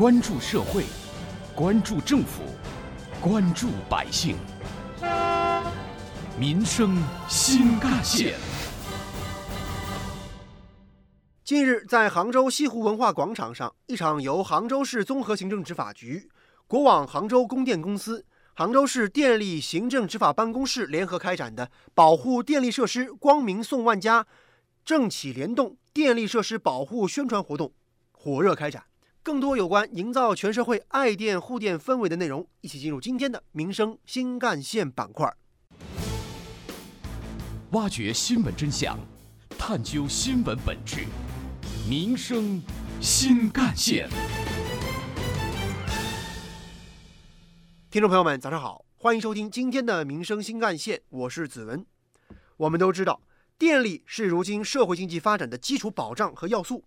关注社会，关注政府，关注百姓，民生新干线。近日，在杭州西湖文化广场上，一场由杭州市综合行政执法局、国网杭州供电公司、杭州市电力行政执法办公室联合开展的保护电力设施光明送万家、政企联动电力设施保护宣传活动火热开展。更多有关营造全社会爱电护电氛围的内容，一起进入今天的民生新干线板块，挖掘新闻真相，探究新闻本质。民生新干线，听众朋友们，早上好，欢迎收听今天的民生新干线，我是子文。我们都知道，电力是如今社会经济发展的基础保障和要素，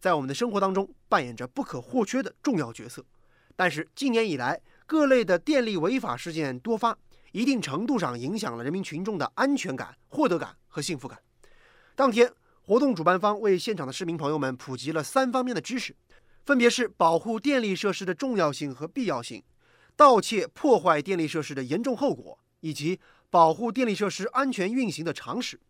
在我们的生活当中扮演着不可或缺的重要角色。但是近年以来，各类的电力违法事件多发，一定程度上影响了人民群众的安全感、获得感和幸福感。当天。活动主办方为现场的市民朋友们普及了三方面的知识，分别是保护电力设施的重要性和必要性，盗窃破坏电力设施的严重后果，以及保护电力设施安全运行的常识。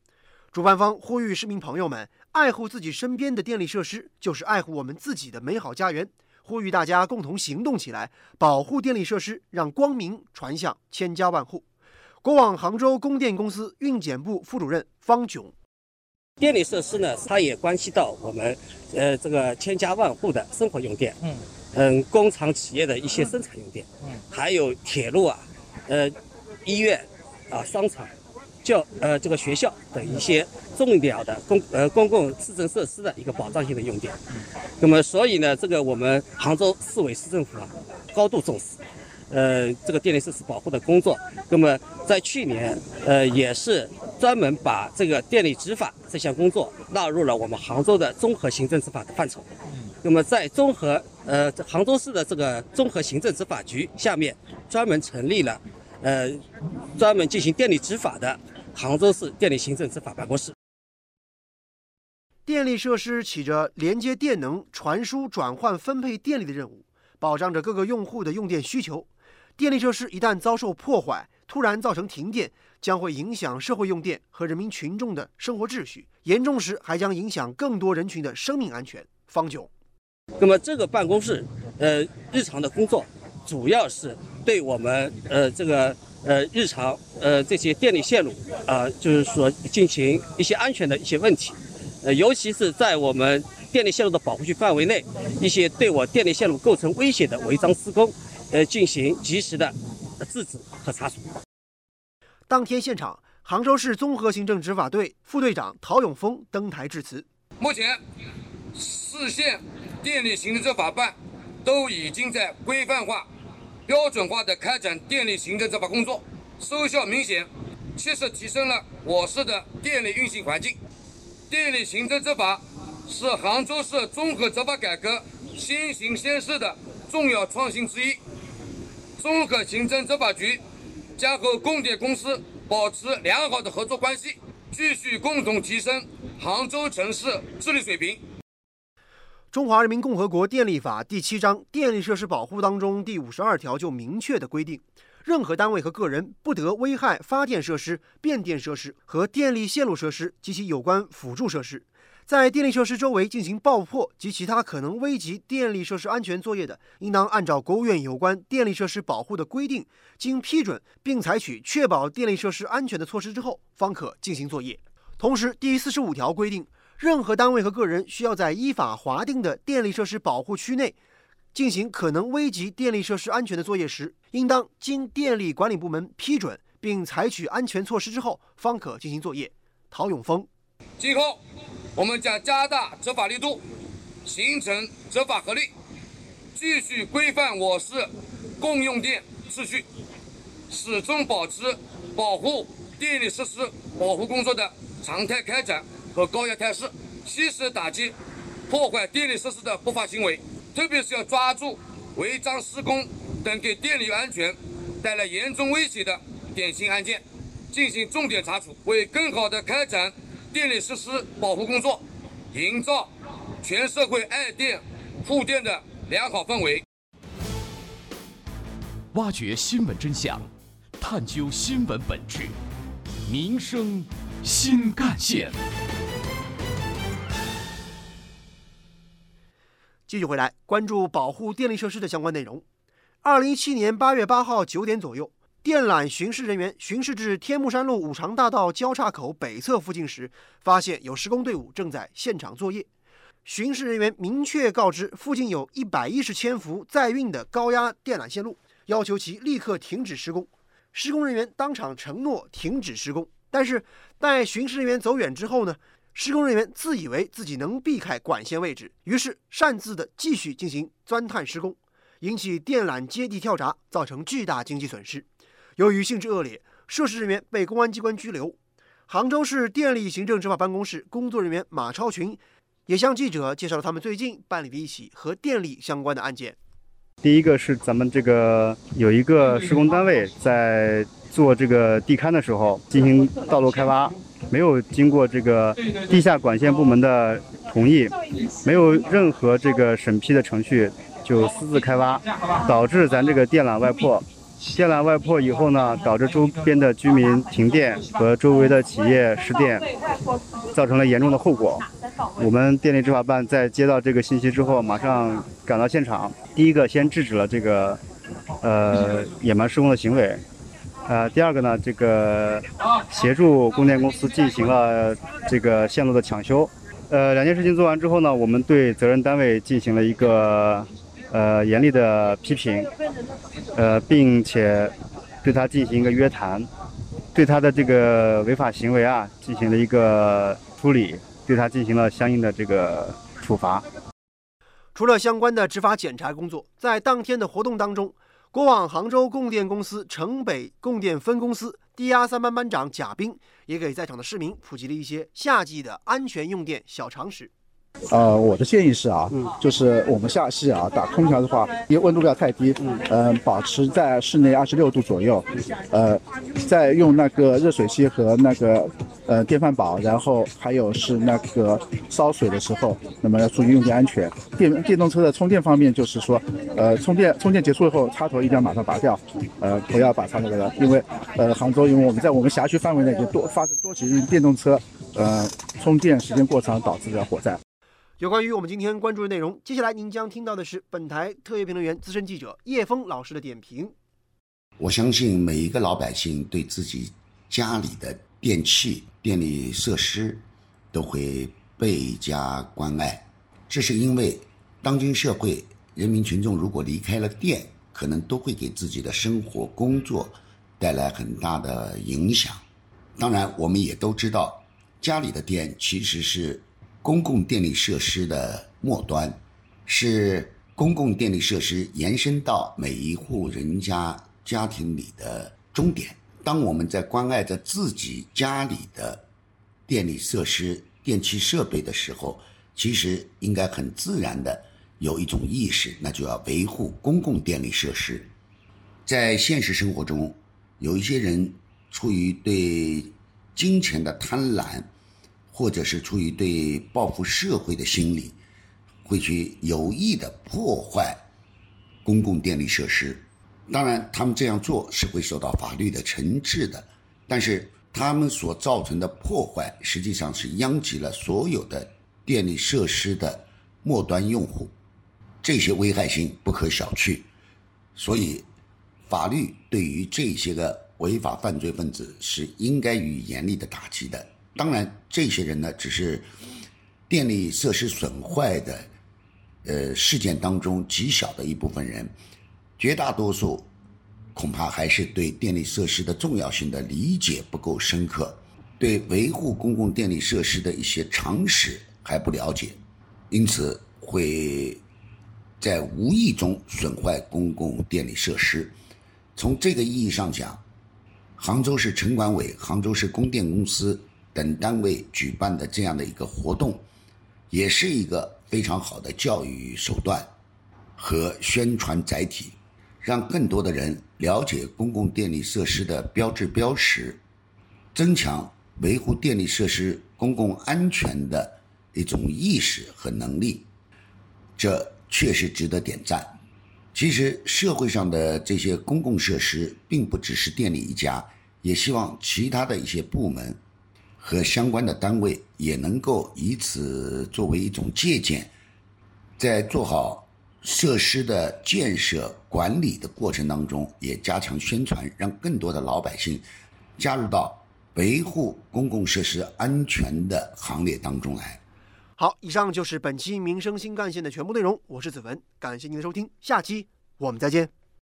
主办方呼吁市民朋友们爱护自己身边的电力设施，就是爱护我们自己的美好家园。呼吁大家共同行动起来，保护电力设施，让光明传向千家万户。国网杭州供电公司运检部副主任方炯。电力设施呢，它也关系到我们，呃，这个千家万户的生活用电，嗯，嗯，工厂企业的一些生产用电，嗯，还有铁路啊，呃，医院啊，商场，教呃这个学校等一些重要的公呃公共市政设施的一个保障性的用电，那么所以呢，这个我们杭州市委市政府啊，高度重视。呃，这个电力设施保护的工作，那么在去年，呃，也是专门把这个电力执法这项工作纳入了我们杭州的综合行政执法的范畴。那么在综合，呃，杭州市的这个综合行政执法局下面，专门成立了，呃，专门进行电力执法的杭州市电力行政执法办公室。电力设施起着连接电能、传输、转换、分配电力的任务，保障着各个用户的用电需求。电力设施一旦遭受破坏，突然造成停电，将会影响社会用电和人民群众的生活秩序，严重时还将影响更多人群的生命安全。方九，那么这个办公室，呃，日常的工作主要是对我们呃这个呃日常呃这些电力线路啊，就是说进行一些安全的一些问题，呃，尤其是在我们电力线路的保护区范围内，一些对我电力线路构成威胁的违章施工。呃，进行及时的制止和查处。当天现场，杭州市综合行政执法队副队长陶永峰登台致辞。目前，市县电力行政执法办都已经在规范化、标准化的开展电力行政执法工作，收效明显，切实提升了我市的电力运行环境。电力行政执法是杭州市综合执法改革先行先试的重要创新之一。综合行政执法局将和供电公司保持良好的合作关系，继续共同提升杭州城市治理水平。中华人民共和国电力法第七章电力设施保护当中第五十二条就明确的规定，任何单位和个人不得危害发电设施、变电设施和电力线路设施及其有关辅助设施。在电力设施周围进行爆破及其他可能危及电力设施安全作业的，应当按照国务院有关电力设施保护的规定，经批准并采取确保电力设施安全的措施之后，方可进行作业。同时，第四十五条规定，任何单位和个人需要在依法划定的电力设施保护区内进行可能危及电力设施安全的作业时，应当经电力管理部门批准并采取安全措施之后，方可进行作业。陶永峰，今后。我们将加大执法力度，形成执法合力，继续规范我市供用电秩序，始终保持保护电力设施保护工作的常态开展和高压态势，及时打击破坏电力设施的不法行为，特别是要抓住违章施工等给电力安全带来严重威胁的典型案件，进行重点查处，为更好的开展。电力设施保护工作，营造全社会爱电护电的良好氛围。挖掘新闻真相，探究新闻本质，民生新干线。继续回来关注保护电力设施的相关内容。二零一七年八月八号九点左右，电缆巡视人员巡视至天目山路五常大道交叉口北侧附近时，发现有施工队伍正在现场作业。巡视人员明确告知附近有一百一十千伏在运的高压电缆线路，要求其立刻停止施工。施工人员当场承诺停止施工，但是待巡视人员走远之后呢？施工人员自以为自己能避开管线位置，于是擅自的继续进行钻探施工，引起电缆接地跳闸，造成巨大经济损失。由于性质恶劣，涉事人员被公安机关拘留。杭州市电力行政执法办公室工作人员马超群也向记者介绍了他们最近办理的一起和电力相关的案件。第一个是咱们这个有一个施工单位在做这个地勘的时候进行道路开挖。没有经过这个地下管线部门的同意，没有任何这个审批的程序，就私自开挖，导致咱这个电缆外破。电缆外破以后呢，导致周边的居民停电和周围的企业失电，造成了严重的后果。我们电力执法办在接到这个信息之后，马上赶到现场，第一个先制止了这个呃野蛮施工的行为。呃，第二个呢，这个协助供电公司进行了这个线路的抢修。呃，两件事情做完之后呢，我们对责任单位进行了一个呃严厉的批评，呃，并且对他进行一个约谈，对他的这个违法行为啊进行了一个处理，对他进行了相应的这个处罚。除了相关的执法检查工作，在当天的活动当中。过往杭州供电公司城北供电分公司低压三班班长贾斌也给在场的市民普及了一些夏季的安全用电小常识。呃，我的建议是啊，就是我们夏季啊打空调的话，因为温度不要太低，嗯，保持在室内二十六度左右，呃，再用那个热水器和那个呃电饭煲，然后还有是那个烧水的时候，那么要注意用电安全。电电动车的充电方面，就是说，呃，充电充电结束以后，插头一定要马上拔掉，呃，不要把插头了，因为呃杭州因为我们在我们辖区范围内就多发生多起电动车呃充电时间过长导致的火灾。有关于我们今天关注的内容，接下来您将听到的是本台特约评论员、资深记者叶峰老师的点评。我相信每一个老百姓对自己家里的电器、电力设施都会倍加关爱，这是因为当今社会人民群众如果离开了电，可能都会给自己的生活、工作带来很大的影响。当然，我们也都知道，家里的电其实是。公共电力设施的末端，是公共电力设施延伸到每一户人家家庭里的终点。当我们在关爱着自己家里的电力设施、电气设备的时候，其实应该很自然的有一种意识，那就要维护公共电力设施。在现实生活中，有一些人出于对金钱的贪婪。或者是出于对报复社会的心理，会去有意的破坏公共电力设施。当然，他们这样做是会受到法律的惩治的。但是，他们所造成的破坏，实际上是殃及了所有的电力设施的末端用户，这些危害性不可小觑。所以，法律对于这些个违法犯罪分子是应该予以严厉的打击的。当然，这些人呢，只是电力设施损坏的呃事件当中极小的一部分人，绝大多数恐怕还是对电力设施的重要性的理解不够深刻，对维护公共电力设施的一些常识还不了解，因此会在无意中损坏公共电力设施。从这个意义上讲，杭州市城管委、杭州市供电公司。等单位举办的这样的一个活动，也是一个非常好的教育手段和宣传载体，让更多的人了解公共电力设施的标志标识，增强维护电力设施公共安全的一种意识和能力，这确实值得点赞。其实社会上的这些公共设施，并不只是电力一家，也希望其他的一些部门和相关的单位也能够以此作为一种借鉴，在做好设施的建设管理的过程当中，也加强宣传，让更多的老百姓加入到维护公共设施安全的行列当中来。好，以上就是本期民生新干线的全部内容。我是子文，感谢您的收听，下期我们再见。